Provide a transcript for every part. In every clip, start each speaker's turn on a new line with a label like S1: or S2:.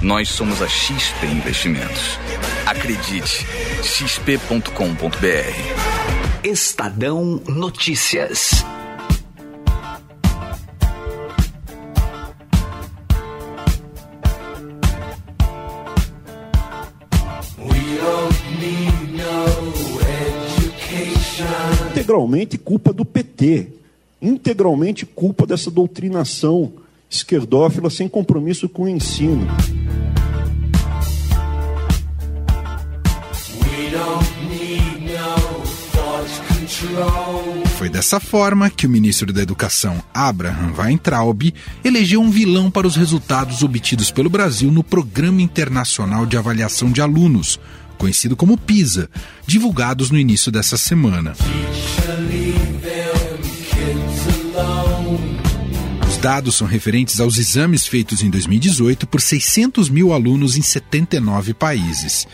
S1: nós somos a XP Investimentos. Acredite, xp.com.br.
S2: Estadão Notícias.
S3: Integralmente culpa do PT, integralmente culpa dessa doutrinação esquerdófila sem compromisso com o ensino.
S4: Foi dessa forma que o ministro da Educação, Abraham Weintraub, elegeu um vilão para os resultados obtidos pelo Brasil no Programa Internacional de Avaliação de Alunos, conhecido como PISA, divulgados no início dessa semana. Os dados são referentes aos exames feitos em 2018 por 600 mil alunos em 79 países.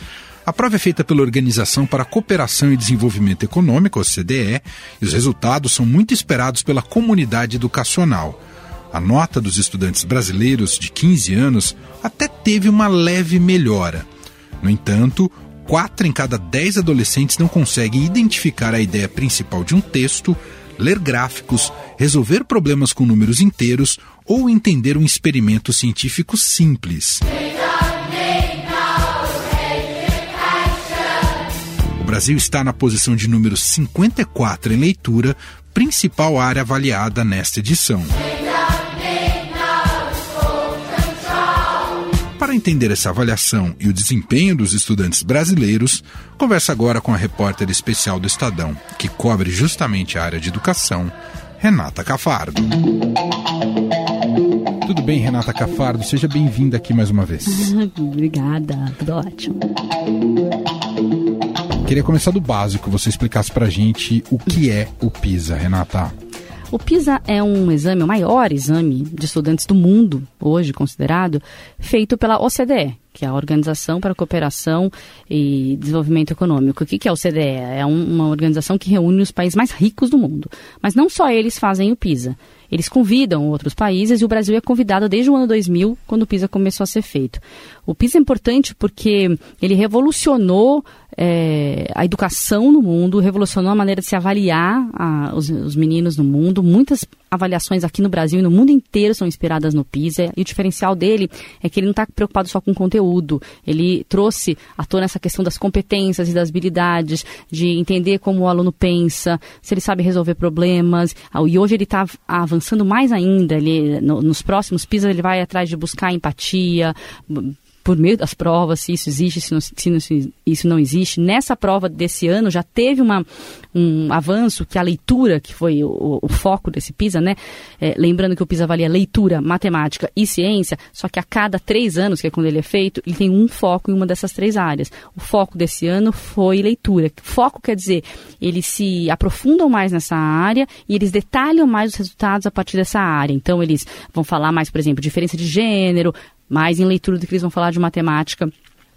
S4: A prova é feita pela Organização para a Cooperação e Desenvolvimento Econômico, OCDE, e os resultados são muito esperados pela comunidade educacional. A nota dos estudantes brasileiros de 15 anos até teve uma leve melhora. No entanto, quatro em cada dez adolescentes não conseguem identificar a ideia principal de um texto, ler gráficos, resolver problemas com números inteiros ou entender um experimento científico simples. O Brasil está na posição de número 54 em leitura, principal área avaliada nesta edição. Para entender essa avaliação e o desempenho dos estudantes brasileiros, conversa agora com a repórter especial do Estadão, que cobre justamente a área de educação, Renata Cafardo. Tudo bem, Renata Cafardo? Seja bem-vinda aqui mais uma vez.
S5: Obrigada, tudo ótimo.
S4: Queria começar do básico, você explicasse pra gente o que é o PISA, Renata.
S5: O PISA é um exame, o maior exame de estudantes do mundo, hoje considerado, feito pela OCDE, que é a Organização para a Cooperação e Desenvolvimento Econômico. O que é a OCDE? É uma organização que reúne os países mais ricos do mundo. Mas não só eles fazem o PISA. Eles convidam outros países e o Brasil é convidado desde o ano 2000, quando o PISA começou a ser feito. O PISA é importante porque ele revolucionou é, a educação no mundo, revolucionou a maneira de se avaliar a, os, os, meninos no mundo. Muitas avaliações aqui no Brasil e no mundo inteiro são inspiradas no PISA. E o diferencial dele é que ele não está preocupado só com conteúdo. Ele trouxe à tona essa questão das competências e das habilidades, de entender como o aluno pensa, se ele sabe resolver problemas. E hoje ele está avançando mais ainda. Ele, no, nos próximos PISA ele vai atrás de buscar empatia, por meio das provas, se isso existe, se, não, se isso não existe. Nessa prova desse ano já teve uma, um avanço que a leitura, que foi o, o foco desse PISA, né? É, lembrando que o PISA avalia leitura, matemática e ciência, só que a cada três anos, que é quando ele é feito, ele tem um foco em uma dessas três áreas. O foco desse ano foi leitura. Foco quer dizer, eles se aprofundam mais nessa área e eles detalham mais os resultados a partir dessa área. Então, eles vão falar mais, por exemplo, diferença de gênero, mais em leitura do que eles vão falar de matemática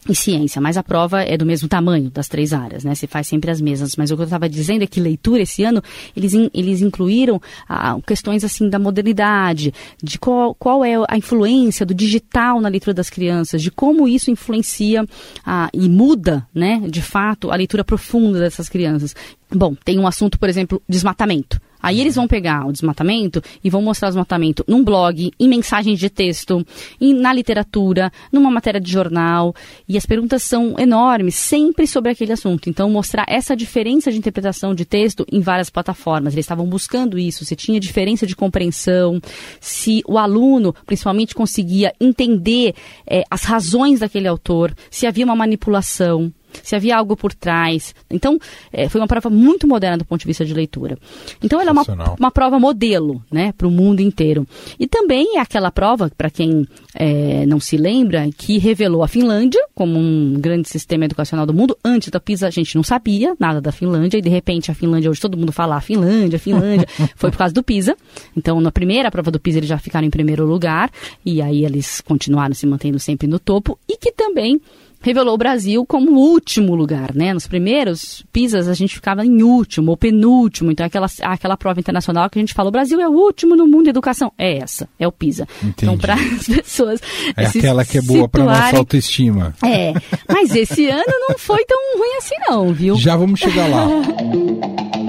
S5: e ciência, mas a prova é do mesmo tamanho das três áreas, né? Se faz sempre as mesmas. Mas o que eu estava dizendo é que leitura esse ano eles, in, eles incluíram ah, questões assim da modernidade, de qual, qual é a influência do digital na leitura das crianças, de como isso influencia ah, e muda, né? De fato, a leitura profunda dessas crianças. Bom, tem um assunto, por exemplo, desmatamento. Aí eles vão pegar o desmatamento e vão mostrar o desmatamento num blog, em mensagens de texto, em, na literatura, numa matéria de jornal. E as perguntas são enormes, sempre sobre aquele assunto. Então, mostrar essa diferença de interpretação de texto em várias plataformas. Eles estavam buscando isso, se tinha diferença de compreensão, se o aluno, principalmente, conseguia entender é, as razões daquele autor, se havia uma manipulação. Se havia algo por trás. Então, é, foi uma prova muito moderna do ponto de vista de leitura. Então, ela é uma, uma prova modelo, né, para o mundo inteiro. E também é aquela prova, para quem é, não se lembra, que revelou a Finlândia como um grande sistema educacional do mundo. Antes da PISA, a gente não sabia nada da Finlândia, e de repente a Finlândia, hoje todo mundo fala a ah, Finlândia, Finlândia, foi por causa do PISA. Então, na primeira prova do PISA, eles já ficaram em primeiro lugar, e aí eles continuaram se mantendo sempre no topo, e que também revelou o Brasil como o último lugar, né? Nos primeiros pisas a gente ficava em último ou penúltimo, então aquela, aquela prova internacional que a gente fala, o Brasil é o último no mundo de educação. É essa, é o PISA.
S4: Entendi. Então
S5: para as pessoas
S4: É aquela que é boa para nossa autoestima.
S5: É, mas esse ano não foi tão ruim assim não, viu?
S4: Já vamos chegar lá.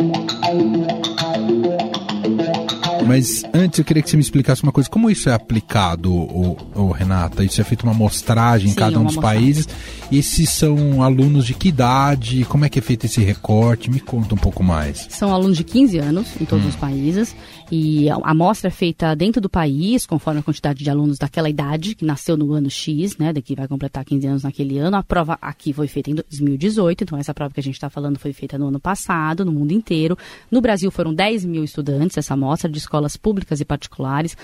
S4: Mas antes eu queria que você me explicasse uma coisa. Como isso é aplicado, o, Renata? Isso é feito uma amostragem em cada um dos mostragem. países. E esses são alunos de que idade? Como é que é feito esse recorte? Me conta um pouco mais.
S5: São alunos de 15 anos em todos hum. os países. E a amostra é feita dentro do país, conforme a quantidade de alunos daquela idade, que nasceu no ano X, né, daqui vai completar 15 anos naquele ano. A prova aqui foi feita em 2018, então essa prova que a gente está falando foi feita no ano passado, no mundo inteiro. No Brasil foram 10 mil estudantes, essa amostra de escolas públicas e particulares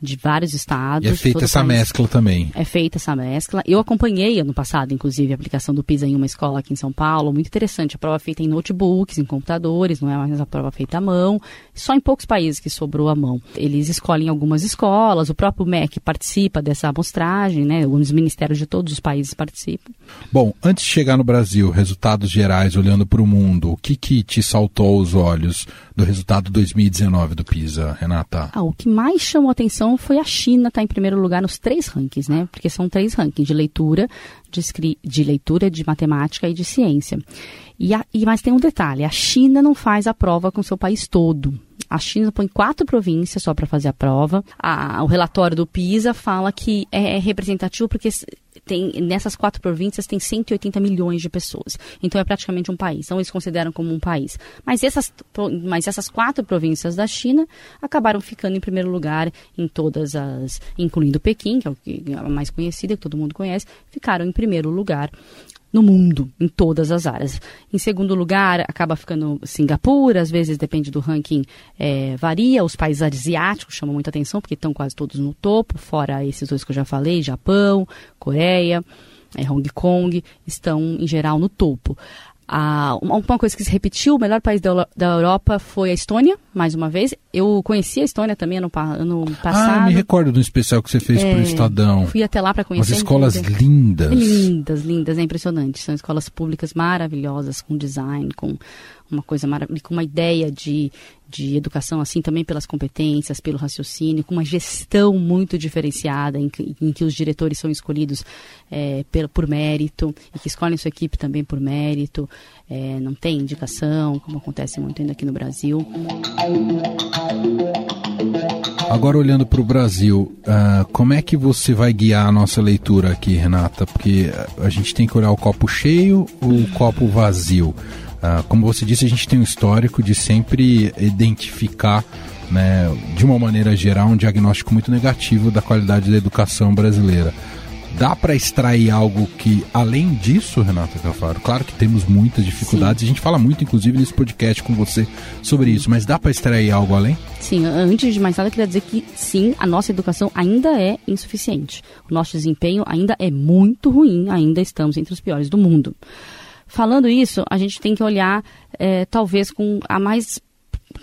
S5: de vários estados.
S4: E é feita essa mescla também.
S5: É feita essa mescla. Eu acompanhei ano passado, inclusive, a aplicação do PISA em uma escola aqui em São Paulo. Muito interessante. A prova feita em notebooks, em computadores, não é mais a prova feita à mão. Só em poucos países que sobrou à mão. Eles escolhem algumas escolas, o próprio MEC participa dessa amostragem, né? Os ministérios de todos os países participam.
S4: Bom, antes de chegar no Brasil, resultados gerais, olhando para o mundo, o que, que te saltou aos olhos do resultado 2019 do PISA, Renata?
S5: Ah, o que mais chamou atenção foi a China estar tá em primeiro lugar nos três rankings, né? Porque são três rankings de leitura, de, de leitura, de matemática e de ciência. E, a, e mas tem um detalhe: a China não faz a prova com seu país todo. A China põe quatro províncias só para fazer a prova. A, o relatório do PISA fala que é representativo porque tem, nessas quatro províncias tem 180 milhões de pessoas. Então é praticamente um país. Então eles consideram como um país. Mas essas, mas essas quatro províncias da China acabaram ficando em primeiro lugar em todas as, incluindo Pequim, que é, é a mais conhecida, que todo mundo conhece, ficaram em primeiro lugar no mundo, em todas as áreas. Em segundo lugar, acaba ficando Singapura, às vezes depende do ranking, é, varia. Os países asiáticos chamam muita atenção, porque estão quase todos no topo, fora esses dois que eu já falei, Japão, Coreia, é, Hong Kong, estão em geral no topo. Ah, uma coisa que se repetiu, o melhor país da, da Europa foi a Estônia, mais uma vez. Eu conheci a Estônia também ano, ano passado.
S4: Ah, me recordo do especial que você fez é, para o Estadão.
S5: Fui até lá para conhecer.
S4: Umas escolas lindas.
S5: Lindas, lindas, é impressionante. São escolas públicas maravilhosas, com design, com uma coisa maravilhosa, com uma ideia de, de educação, assim, também pelas competências, pelo raciocínio, com uma gestão muito diferenciada, em que, em que os diretores são escolhidos é, por, por mérito, e que escolhem sua equipe também por mérito, é, não tem indicação, como acontece muito ainda aqui no Brasil.
S4: Agora olhando para o Brasil, uh, como é que você vai guiar a nossa leitura aqui, Renata? Porque a gente tem que olhar o copo cheio ou o copo vazio. Uh, como você disse, a gente tem um histórico de sempre identificar, né, de uma maneira geral, um diagnóstico muito negativo da qualidade da educação brasileira. Dá para extrair algo que, além disso, Renata Cafaro, claro que temos muitas dificuldades, sim. a gente fala muito, inclusive, nesse podcast com você sobre isso, mas dá para extrair algo além?
S5: Sim, antes de mais nada, eu queria dizer que sim, a nossa educação ainda é insuficiente. O nosso desempenho ainda é muito ruim, ainda estamos entre os piores do mundo. Falando isso, a gente tem que olhar, é, talvez, com a mais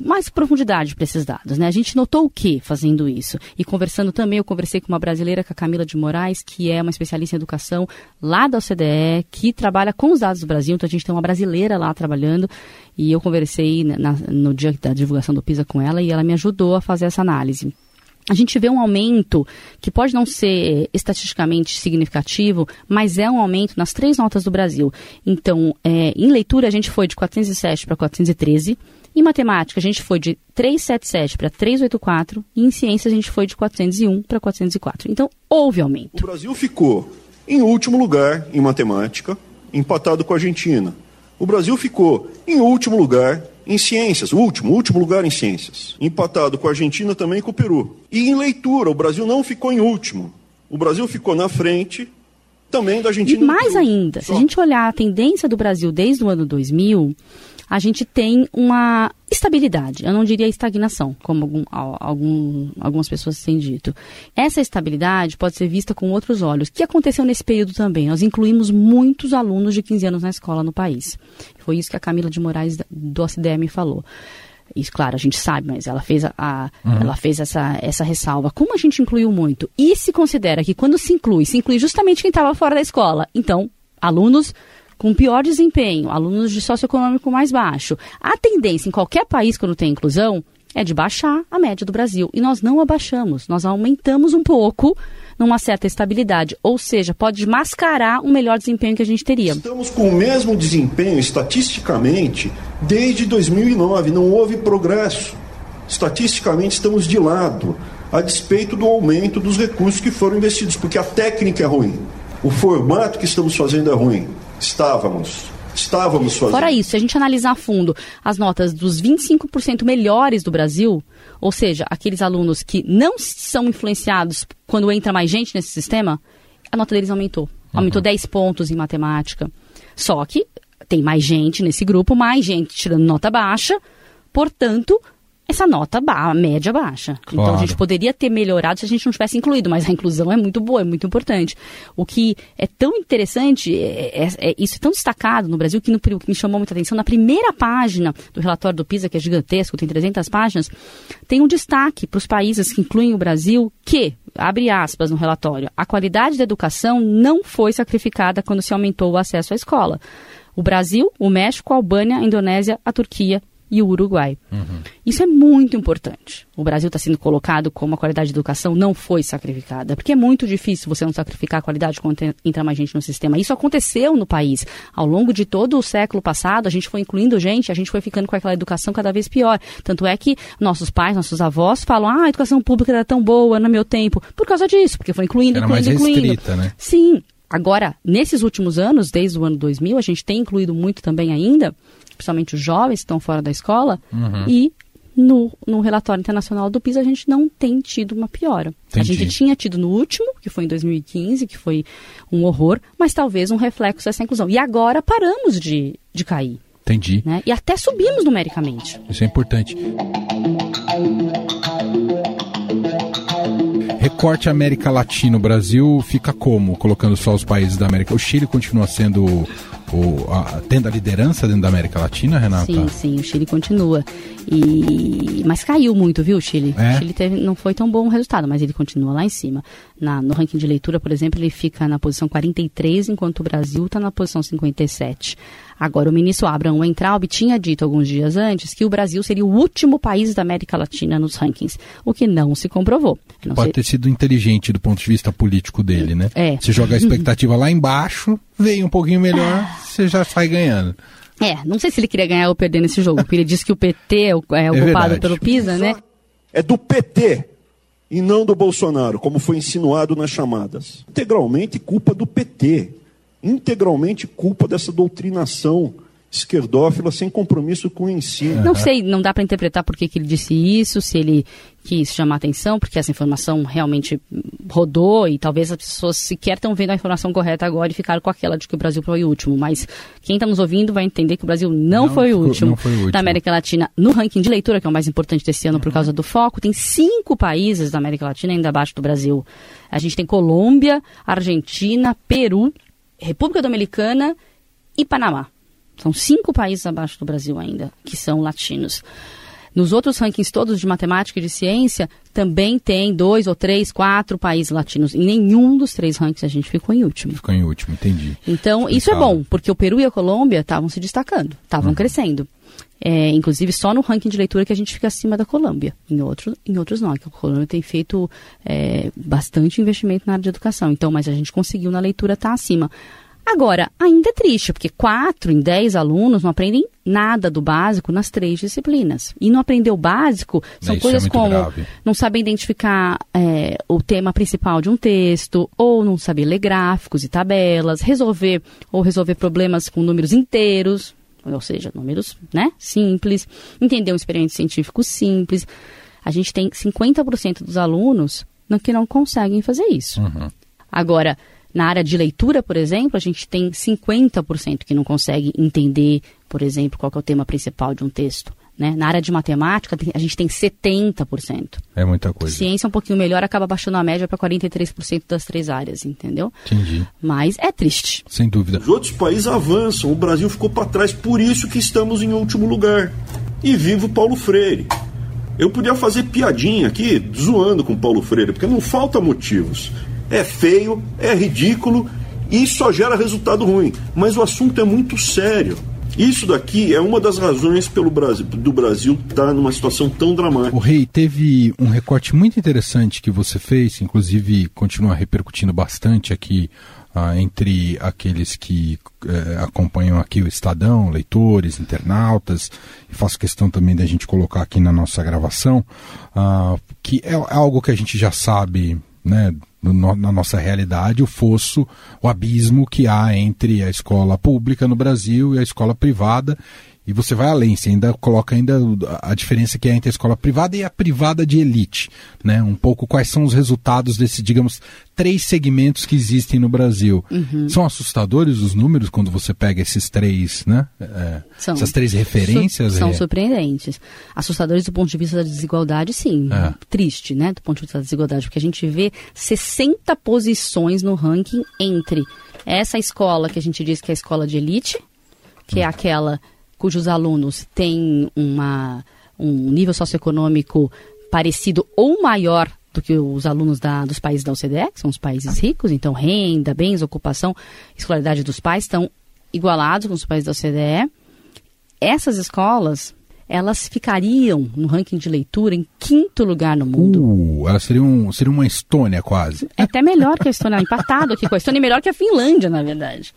S5: mais profundidade para esses dados, né? A gente notou o que fazendo isso? E conversando também, eu conversei com uma brasileira, com a Camila de Moraes, que é uma especialista em educação lá da OCDE, que trabalha com os dados do Brasil, então a gente tem uma brasileira lá trabalhando, e eu conversei na, no dia da divulgação do PISA com ela, e ela me ajudou a fazer essa análise a gente vê um aumento que pode não ser estatisticamente significativo, mas é um aumento nas três notas do Brasil. Então, é, em leitura, a gente foi de 407 para 413. Em matemática, a gente foi de 377 para 384. E em ciências, a gente foi de 401 para 404. Então, houve aumento.
S3: O Brasil ficou em último lugar em matemática, empatado com a Argentina. O Brasil ficou em último lugar em ciências, último, último lugar em ciências. Empatado com a Argentina também com o Peru. E em leitura, o Brasil não ficou em último. O Brasil ficou na frente também da Argentina.
S5: E mais ainda, se a gente olhar a tendência do Brasil desde o ano 2000, a gente tem uma estabilidade. Eu não diria estagnação, como algum, algum, algumas pessoas têm dito. Essa estabilidade pode ser vista com outros olhos. O que aconteceu nesse período também? Nós incluímos muitos alunos de 15 anos na escola no país. Foi isso que a Camila de Moraes do OCDE falou. Isso, claro, a gente sabe, mas ela fez, a, a uhum. ela fez essa, essa ressalva. Como a gente incluiu muito? E se considera que quando se inclui, se inclui justamente quem estava fora da escola. Então, alunos com pior desempenho, alunos de socioeconômico mais baixo. A tendência em qualquer país quando tem inclusão é de baixar a média do Brasil. E nós não abaixamos, nós aumentamos um pouco numa certa estabilidade, ou seja, pode mascarar um melhor desempenho que a gente teria.
S3: Estamos com o mesmo desempenho estatisticamente desde 2009, não houve progresso. Estatisticamente estamos de lado, a despeito do aumento dos recursos que foram investidos, porque a técnica é ruim, o formato que estamos fazendo é ruim. Estávamos. Estávamos fazendo.
S5: Fora isso, se a gente analisar a fundo as notas dos 25% melhores do Brasil, ou seja, aqueles alunos que não são influenciados quando entra mais gente nesse sistema, a nota deles aumentou. Aumentou uhum. 10 pontos em matemática. Só que tem mais gente nesse grupo, mais gente tirando nota baixa, portanto, essa nota ba média baixa. Claro. Então a gente poderia ter melhorado se a gente não tivesse incluído, mas a inclusão é muito boa, é muito importante. O que é tão interessante, é, é, é isso é tão destacado no Brasil, que, no, que me chamou muita atenção, na primeira página do relatório do PISA, que é gigantesco, tem 300 páginas, tem um destaque para os países que incluem o Brasil, que, abre aspas no relatório, a qualidade da educação não foi sacrificada quando se aumentou o acesso à escola. O Brasil, o México, a Albânia, a Indonésia, a Turquia e o Uruguai. Uhum. Isso é muito importante. O Brasil está sendo colocado como a qualidade de educação não foi sacrificada, porque é muito difícil você não sacrificar a qualidade quando entra mais gente no sistema. Isso aconteceu no país. Ao longo de todo o século passado, a gente foi incluindo gente, a gente foi ficando com aquela educação cada vez pior. Tanto é que nossos pais, nossos avós falam: ah, a educação pública era tão boa no meu tempo. Por causa disso, porque foi incluindo,
S4: era
S5: incluindo,
S4: mais
S5: incluindo.
S4: Restrita, né?
S5: Sim. Agora, nesses últimos anos, desde o ano 2000, a gente tem incluído muito também ainda principalmente os jovens que estão fora da escola, uhum. e no, no relatório internacional do PISA a gente não tem tido uma piora. Entendi. A gente tinha tido no último, que foi em 2015, que foi um horror, mas talvez um reflexo dessa inclusão. E agora paramos de, de cair.
S4: Entendi.
S5: Né? E até subimos numericamente.
S4: Isso é importante. Recorte América Latina, o Brasil fica como? Colocando só os países da América. O Chile continua sendo o, a, tendo a liderança dentro da América Latina, Renata?
S5: Sim, sim, o Chile continua. E, mas caiu muito, viu, o Chile? É? O Chile teve, não foi tão bom o resultado, mas ele continua lá em cima. Na, no ranking de leitura, por exemplo, ele fica na posição 43, enquanto o Brasil está na posição 57. Agora, o ministro Abraham Weintraub tinha dito alguns dias antes que o Brasil seria o último país da América Latina nos rankings, o que não se comprovou. Não
S4: Pode ter sido inteligente do ponto de vista político dele, né?
S5: É.
S4: Você joga a expectativa lá embaixo, vem um pouquinho melhor, você já sai ganhando.
S5: É, não sei se ele queria ganhar ou perder nesse jogo, porque ele disse que o PT é, o, é ocupado é pelo PISA, né?
S3: É do PT e não do Bolsonaro, como foi insinuado nas chamadas. Integralmente culpa do PT integralmente culpa dessa doutrinação esquerdófila sem compromisso com o ensino.
S5: Não sei, não dá para interpretar por que, que, ele disse isso, se ele quis chamar atenção, porque essa informação realmente rodou e talvez as pessoas sequer estão vendo a informação correta agora e ficaram com aquela de que o Brasil foi o último. Mas quem está nos ouvindo vai entender que o Brasil não, não, foi, o último
S4: foi o último
S5: da América Latina. No ranking de leitura, que é o mais importante desse ano por causa do foco, tem cinco países da América Latina ainda abaixo do Brasil. A gente tem Colômbia, Argentina, Peru, República Dominicana e Panamá. São cinco países abaixo do Brasil ainda, que são latinos. Nos outros rankings todos de matemática e de ciência, também tem dois ou três, quatro países latinos. Em nenhum dos três rankings a gente ficou em último.
S4: Ficou em último, entendi.
S5: Então, isso é bom, porque o Peru e a Colômbia estavam se destacando, estavam uhum. crescendo. É, inclusive, só no ranking de leitura que a gente fica acima da Colômbia. Em, outro, em outros não. A Colômbia tem feito é, bastante investimento na área de educação. Então, mas a gente conseguiu na leitura estar tá acima. Agora, ainda é triste, porque quatro em dez alunos não aprendem nada do básico nas três disciplinas. E não aprender o básico são Isso é coisas é como
S4: grave.
S5: não saber identificar é, o tema principal de um texto, ou não saber ler gráficos e tabelas, resolver ou resolver problemas com números inteiros, ou seja, números né, simples, entender um experimento científico simples. A gente tem 50% dos alunos que não conseguem fazer isso. Uhum. Agora, Na área de leitura, por exemplo, a gente tem 50% que não consegue entender, por exemplo, qual é o tema principal de um texto. Né? Na área de matemática, a gente tem 70%.
S4: É muita coisa.
S5: Ciência um pouquinho melhor, acaba baixando a média para 43% das três áreas, entendeu?
S4: Entendi.
S5: Mas é triste.
S4: Sem dúvida.
S3: Os outros países avançam, o Brasil ficou para trás, por isso que estamos em último lugar. E vivo Paulo Freire. Eu podia fazer piadinha aqui, zoando com Paulo Freire, porque não falta motivos. É feio, é ridículo e só gera resultado ruim. Mas o assunto é muito sério. Isso daqui é uma das razões pelo Brasil, do Brasil estar tá numa situação tão dramática.
S4: O Rei, teve um recorte muito interessante que você fez, inclusive continua repercutindo bastante aqui ah, entre aqueles que eh, acompanham aqui o Estadão, leitores, internautas, e faço questão também da gente colocar aqui na nossa gravação, ah, que é algo que a gente já sabe né, no, na nossa realidade, o fosso, o abismo que há entre a escola pública no Brasil e a escola privada. E você vai além, você ainda coloca ainda a diferença que é entre a escola privada e a privada de elite, né? Um pouco quais são os resultados desses, digamos, três segmentos que existem no Brasil. Uhum. São assustadores os números quando você pega esses três, né? É, são. Essas três referências?
S5: Su são é. surpreendentes. Assustadores do ponto de vista da desigualdade, sim. É. Triste, né? Do ponto de vista da desigualdade, porque a gente vê 60 posições no ranking entre essa escola que a gente diz que é a escola de elite, que é hum. aquela cujos alunos têm uma, um nível socioeconômico parecido ou maior do que os alunos da, dos países da OCDE, que são os países ricos, então renda, bens, ocupação, escolaridade dos pais estão igualados com os países da OCDE. Essas escolas, elas ficariam no ranking de leitura em quinto lugar no mundo.
S4: Uh, elas seriam, seriam uma Estônia quase.
S5: É até melhor que a Estônia, empatado aqui com a Estônia, melhor que a Finlândia, na verdade.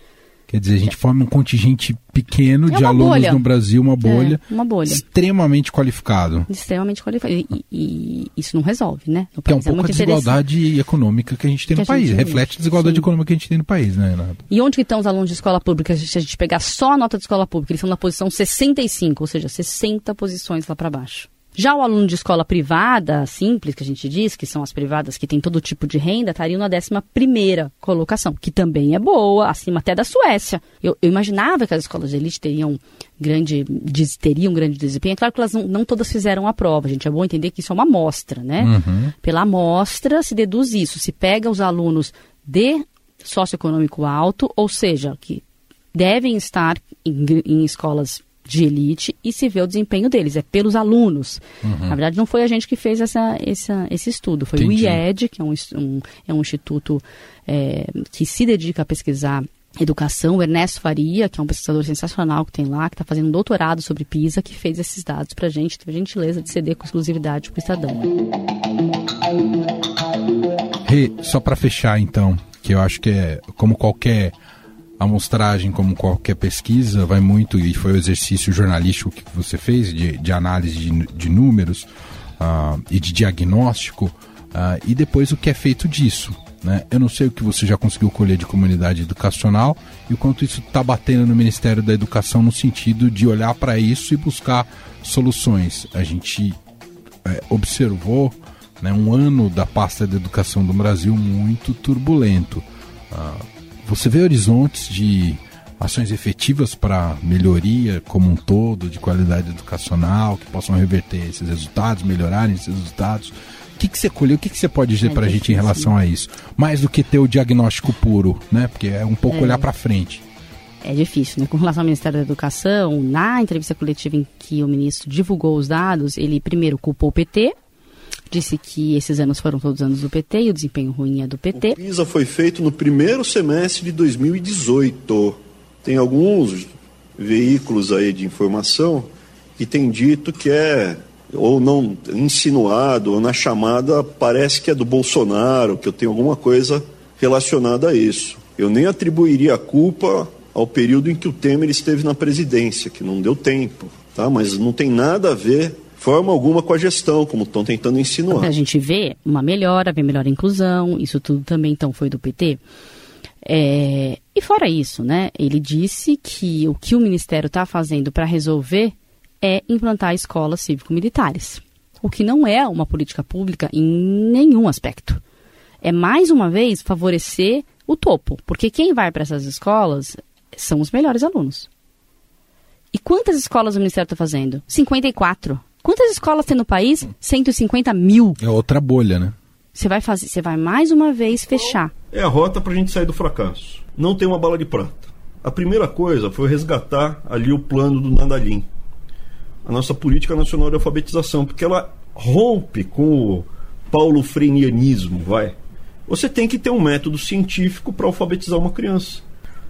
S4: Quer dizer, a gente forma um contingente pequeno é de alunos bolha. no Brasil, uma bolha,
S5: é, uma bolha,
S4: extremamente qualificado.
S5: Extremamente qualificado. E, e, isso não resolve, né?
S4: No que é um pouco é a desigualdade econômica que a gente tem que no país. Reflete a desigualdade Sim. econômica que a gente tem no país, né, Renato?
S5: E onde que estão os alunos de escola pública? Se a gente pegar só a nota de escola pública, eles são na posição 65, ou seja, 60 posições lá para baixo. Já o aluno de escola privada, simples, que a gente diz, que são as privadas que têm todo tipo de renda, estariam na 11 colocação, que também é boa, acima até da Suécia. Eu, eu, imaginava que as escolas de elite teriam grande, teriam grande desempenho. É claro que elas não, não, todas fizeram a prova, gente. É bom entender que isso é uma amostra, né? Uhum. Pela amostra se deduz isso. Se pega os alunos de socioeconômico alto, ou seja, que devem estar em, em escolas de elite e se vê o desempenho deles, é pelos alunos. Uhum. Na verdade, não foi a gente que fez essa, essa esse estudo, foi Entendi. o IED, que é um, um é um instituto é, que se dedica a pesquisar educação, o Ernesto Faria, que é um pesquisador sensacional que tem lá, que está fazendo um doutorado sobre PISA, que fez esses dados para a gente, teve a gentileza de ceder com exclusividade para o Estadão.
S4: Rê, só para fechar então, que eu acho que é como qualquer amostragem, como qualquer pesquisa, vai muito, e foi o exercício jornalístico que você fez, de, de análise de, de números uh, e de diagnóstico, uh, e depois o que é feito disso. Né? Eu não sei o que você já conseguiu colher de comunidade educacional e o quanto isso está batendo no Ministério da Educação no sentido de olhar para isso e buscar soluções. A gente é, observou né, um ano da pasta de educação do Brasil muito turbulento. Uh, você vê horizontes de ações efetivas para melhoria como um todo de qualidade educacional, que possam reverter esses resultados, melhorarem esses resultados? O que, que você colheu? O que, que você pode dizer é para a gente em relação a isso? Mais do que ter o diagnóstico puro, né? Porque é um pouco é. olhar para frente.
S5: É difícil, né? Com relação ao Ministério da Educação, na entrevista coletiva em que o ministro divulgou os dados, ele primeiro culpou o PT, disse que esses anos foram todos anos do PT e o desempenho ruim é do PT.
S3: O PISA foi feito no primeiro semestre de 2018. Tem alguns veículos aí de informação que têm dito que é ou não insinuado, ou na chamada parece que é do Bolsonaro, que eu tenho alguma coisa relacionada a isso. Eu nem atribuiria a culpa ao período em que o Temer esteve na presidência, que não deu tempo, tá? Mas não tem nada a ver forma alguma com a gestão, como estão tentando insinuar.
S5: A gente vê uma melhora, vê melhor inclusão, isso tudo também então foi do PT. É, e fora isso, né, ele disse que o que o Ministério está fazendo para resolver é implantar escolas cívico-militares, o que não é uma política pública em nenhum aspecto. É mais uma vez favorecer o topo, porque quem vai para essas escolas são os melhores alunos. E quantas escolas o Ministério está fazendo? 54. Quantas escolas tem no país? 150 mil.
S4: É outra bolha, né?
S5: Você vai fazer, você vai mais uma vez fechar.
S3: É a rota para a gente sair do fracasso. Não tem uma bala de prata. A primeira coisa foi resgatar ali o plano do Nandalim, a nossa política nacional de alfabetização, porque ela rompe com o paulo freinianismo, vai. Você tem que ter um método científico para alfabetizar uma criança.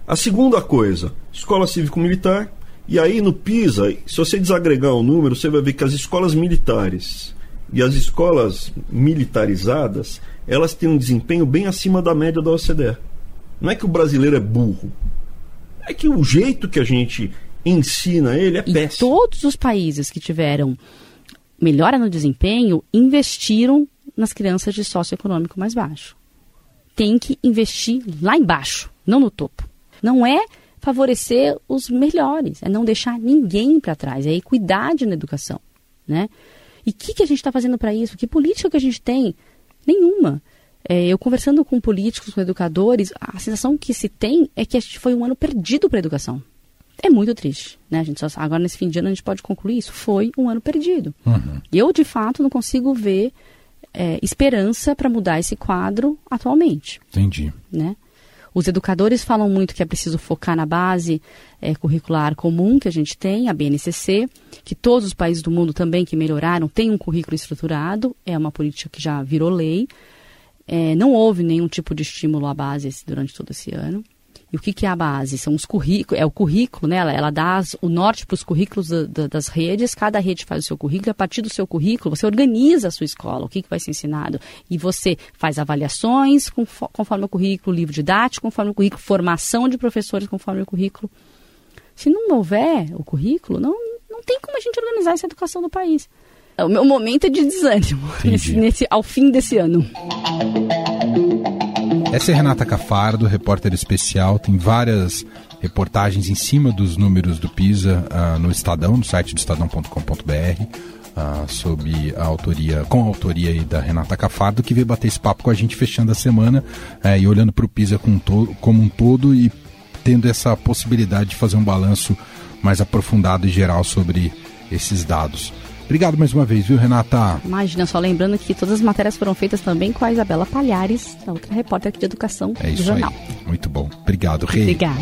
S3: A segunda coisa, escola cívico-militar, e aí no PISA, se você desagregar o número, você vai ver que as escolas militares e as escolas militarizadas, elas têm um desempenho bem acima da média da OCDE. Não é que o brasileiro é burro. É que o jeito que a gente ensina ele é
S5: e
S3: péssimo.
S5: Todos os países que tiveram melhora no desempenho investiram nas crianças de socioeconômico mais baixo. Tem que investir lá embaixo, não no topo. Não é favorecer os melhores, é não deixar ninguém para trás, é equidade na educação, né? E o que, que a gente está fazendo para isso? Que política que a gente tem? Nenhuma. É, eu conversando com políticos, com educadores, a sensação que se tem é que a gente foi um ano perdido para a educação. É muito triste, né? A gente só, agora nesse fim de ano a gente pode concluir isso. Foi um ano perdido. Uhum. Eu de fato não consigo ver é, esperança para mudar esse quadro atualmente.
S4: Entendi.
S5: Né? Os educadores falam muito que é preciso focar na base é, curricular comum que a gente tem, a BNCC, que todos os países do mundo também que melhoraram têm um currículo estruturado, é uma política que já virou lei. É, não houve nenhum tipo de estímulo à base durante todo esse ano. E o que, que é a base? São os currículos, é o currículo, né? Ela, ela dá as, o norte para os currículos da, da, das redes, cada rede faz o seu currículo, e a partir do seu currículo você organiza a sua escola, o que, que vai ser ensinado. E você faz avaliações conforme o currículo, livro didático conforme o currículo, formação de professores conforme o currículo. Se não houver o currículo, não, não tem como a gente organizar essa educação no país. O meu momento é de desânimo nesse, nesse, ao fim desse ano.
S4: Essa é Renata Cafardo, repórter especial, tem várias reportagens em cima dos números do PISA uh, no Estadão, no site do estadão.com.br. Uh, ah, a autoria, com a autoria da Renata Cafardo, que veio bater esse papo com a gente fechando a semana uh, e olhando para o PISA com como um todo e tendo essa possibilidade de fazer um balanço mais aprofundado e geral sobre esses dados. Obrigado mais uma vez, viu, Renata?
S5: Imagina, só lembrando que todas as matérias foram feitas também com a Isabela Palhares, a outra repórter aqui de educação
S4: é
S5: do jornal.
S4: Aí. Muito bom. Obrigado, Rei.
S5: Obrigada.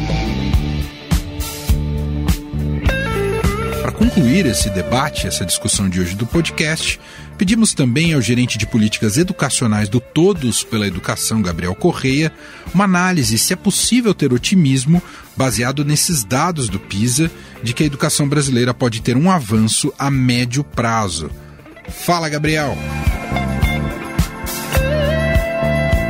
S4: Para concluir esse debate, essa discussão de hoje do podcast, pedimos também ao gerente de políticas educacionais do Todos pela Educação, Gabriel Correia, uma análise se é possível ter otimismo baseado nesses dados do PISA de que a educação brasileira pode ter um avanço a médio prazo. Fala, Gabriel!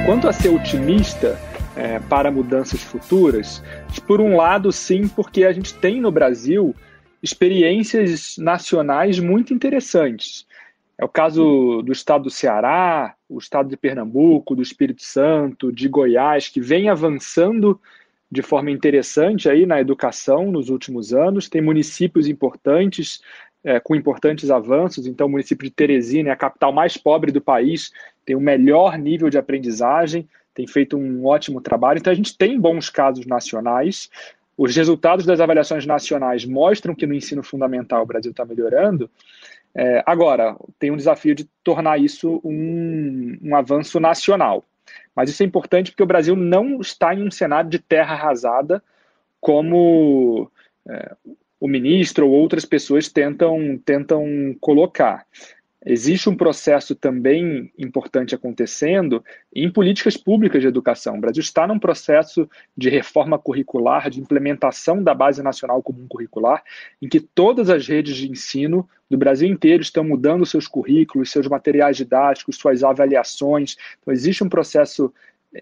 S6: Quanto a ser otimista é, para mudanças futuras, por um lado, sim, porque a gente tem no Brasil experiências nacionais muito interessantes. É o caso do estado do Ceará, o estado de Pernambuco, do Espírito Santo, de Goiás, que vem avançando de forma interessante aí na educação nos últimos anos. Tem municípios importantes, é, com importantes avanços. Então, o município de Teresina é a capital mais pobre do país, tem o melhor nível de aprendizagem, tem feito um ótimo trabalho. Então, a gente tem bons casos nacionais. Os resultados das avaliações nacionais mostram que no ensino fundamental o Brasil está melhorando. É, agora, tem um desafio de tornar isso um, um avanço nacional. Mas isso é importante porque o Brasil não está em um cenário de terra arrasada como é, o ministro ou outras pessoas tentam, tentam colocar. Existe um processo também importante acontecendo em políticas públicas de educação. O Brasil está num processo de reforma curricular, de implementação da Base Nacional Comum Curricular, em que todas as redes de ensino do Brasil inteiro estão mudando seus currículos, seus materiais didáticos, suas avaliações. Então, existe um processo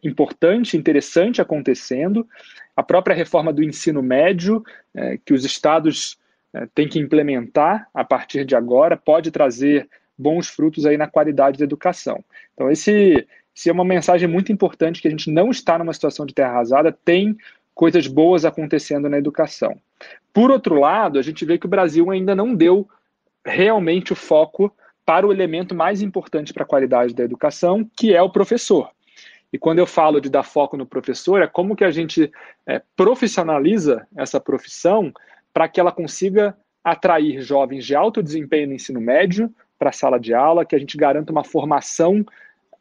S6: importante, interessante acontecendo. A própria reforma do ensino médio, é, que os estados é, têm que implementar a partir de agora, pode trazer bons frutos aí na qualidade da educação. Então, esse, esse é uma mensagem muito importante que a gente não está numa situação de terra arrasada, tem coisas boas acontecendo na educação. Por outro lado, a gente vê que o Brasil ainda não deu realmente o foco para o elemento mais importante para a qualidade da educação, que é o professor. E quando eu falo de dar foco no professor, é como que a gente é, profissionaliza essa profissão para que ela consiga atrair jovens de alto desempenho no ensino médio para a sala de aula, que a gente garanta uma formação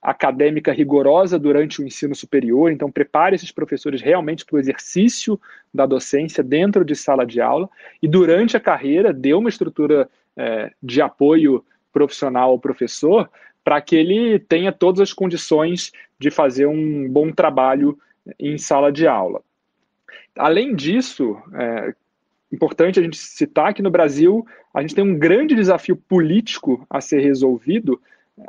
S6: acadêmica rigorosa durante o ensino superior, então prepare esses professores realmente para o exercício da docência dentro de sala de aula e durante a carreira dê uma estrutura é, de apoio profissional ao professor para que ele tenha todas as condições de fazer um bom trabalho em sala de aula. Além disso, é importante a gente citar que no Brasil a gente tem um grande desafio político a ser resolvido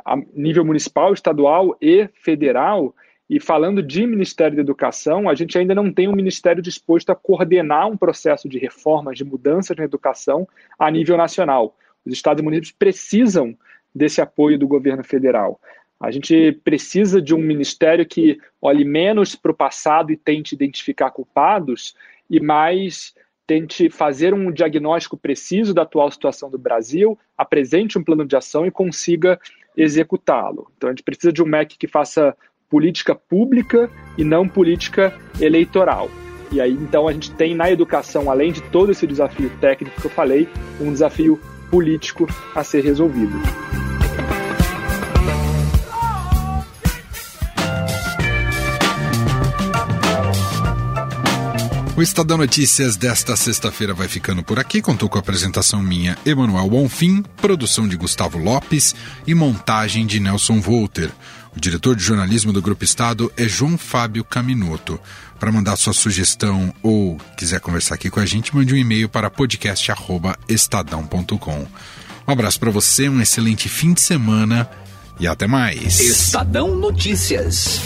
S6: a nível municipal, estadual e federal. E falando de Ministério da Educação, a gente ainda não tem um ministério disposto a coordenar um processo de reformas, de mudanças na educação a nível nacional. Os estados e municípios precisam desse apoio do governo federal. A gente precisa de um ministério que olhe menos para o passado e tente identificar culpados e mais tente fazer um diagnóstico preciso da atual situação do Brasil, apresente um plano de ação e consiga executá-lo. Então a gente precisa de um MEC que faça política pública e não política eleitoral. E aí então a gente tem na educação, além de todo esse desafio técnico que eu falei, um desafio político a ser resolvido.
S4: O Estadão Notícias desta sexta-feira vai ficando por aqui. Contou com a apresentação minha, Emanuel Bonfim, produção de Gustavo Lopes e montagem de Nelson Volter. O diretor de jornalismo do Grupo Estado é João Fábio Caminoto. Para mandar sua sugestão ou quiser conversar aqui com a gente, mande um e-mail para podcast@estadão.com. Um abraço para você, um excelente fim de semana e até mais.
S2: Estadão Notícias.